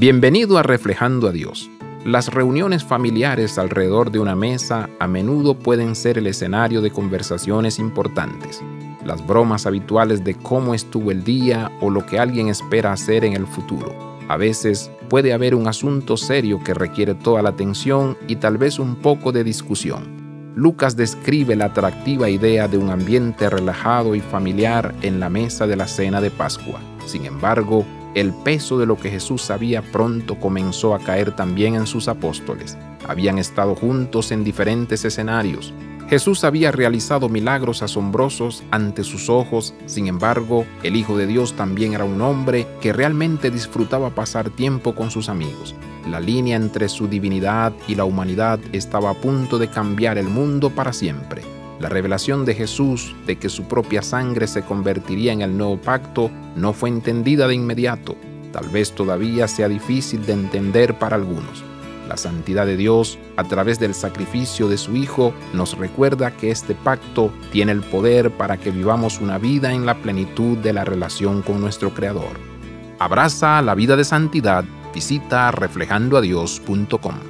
Bienvenido a Reflejando a Dios. Las reuniones familiares alrededor de una mesa a menudo pueden ser el escenario de conversaciones importantes. Las bromas habituales de cómo estuvo el día o lo que alguien espera hacer en el futuro. A veces puede haber un asunto serio que requiere toda la atención y tal vez un poco de discusión. Lucas describe la atractiva idea de un ambiente relajado y familiar en la mesa de la cena de Pascua. Sin embargo, el peso de lo que Jesús sabía pronto comenzó a caer también en sus apóstoles. Habían estado juntos en diferentes escenarios. Jesús había realizado milagros asombrosos ante sus ojos, sin embargo, el Hijo de Dios también era un hombre que realmente disfrutaba pasar tiempo con sus amigos. La línea entre su divinidad y la humanidad estaba a punto de cambiar el mundo para siempre. La revelación de Jesús de que su propia sangre se convertiría en el nuevo pacto no fue entendida de inmediato. Tal vez todavía sea difícil de entender para algunos. La santidad de Dios, a través del sacrificio de su Hijo, nos recuerda que este pacto tiene el poder para que vivamos una vida en la plenitud de la relación con nuestro Creador. Abraza la vida de santidad. Visita reflejandoadios.com.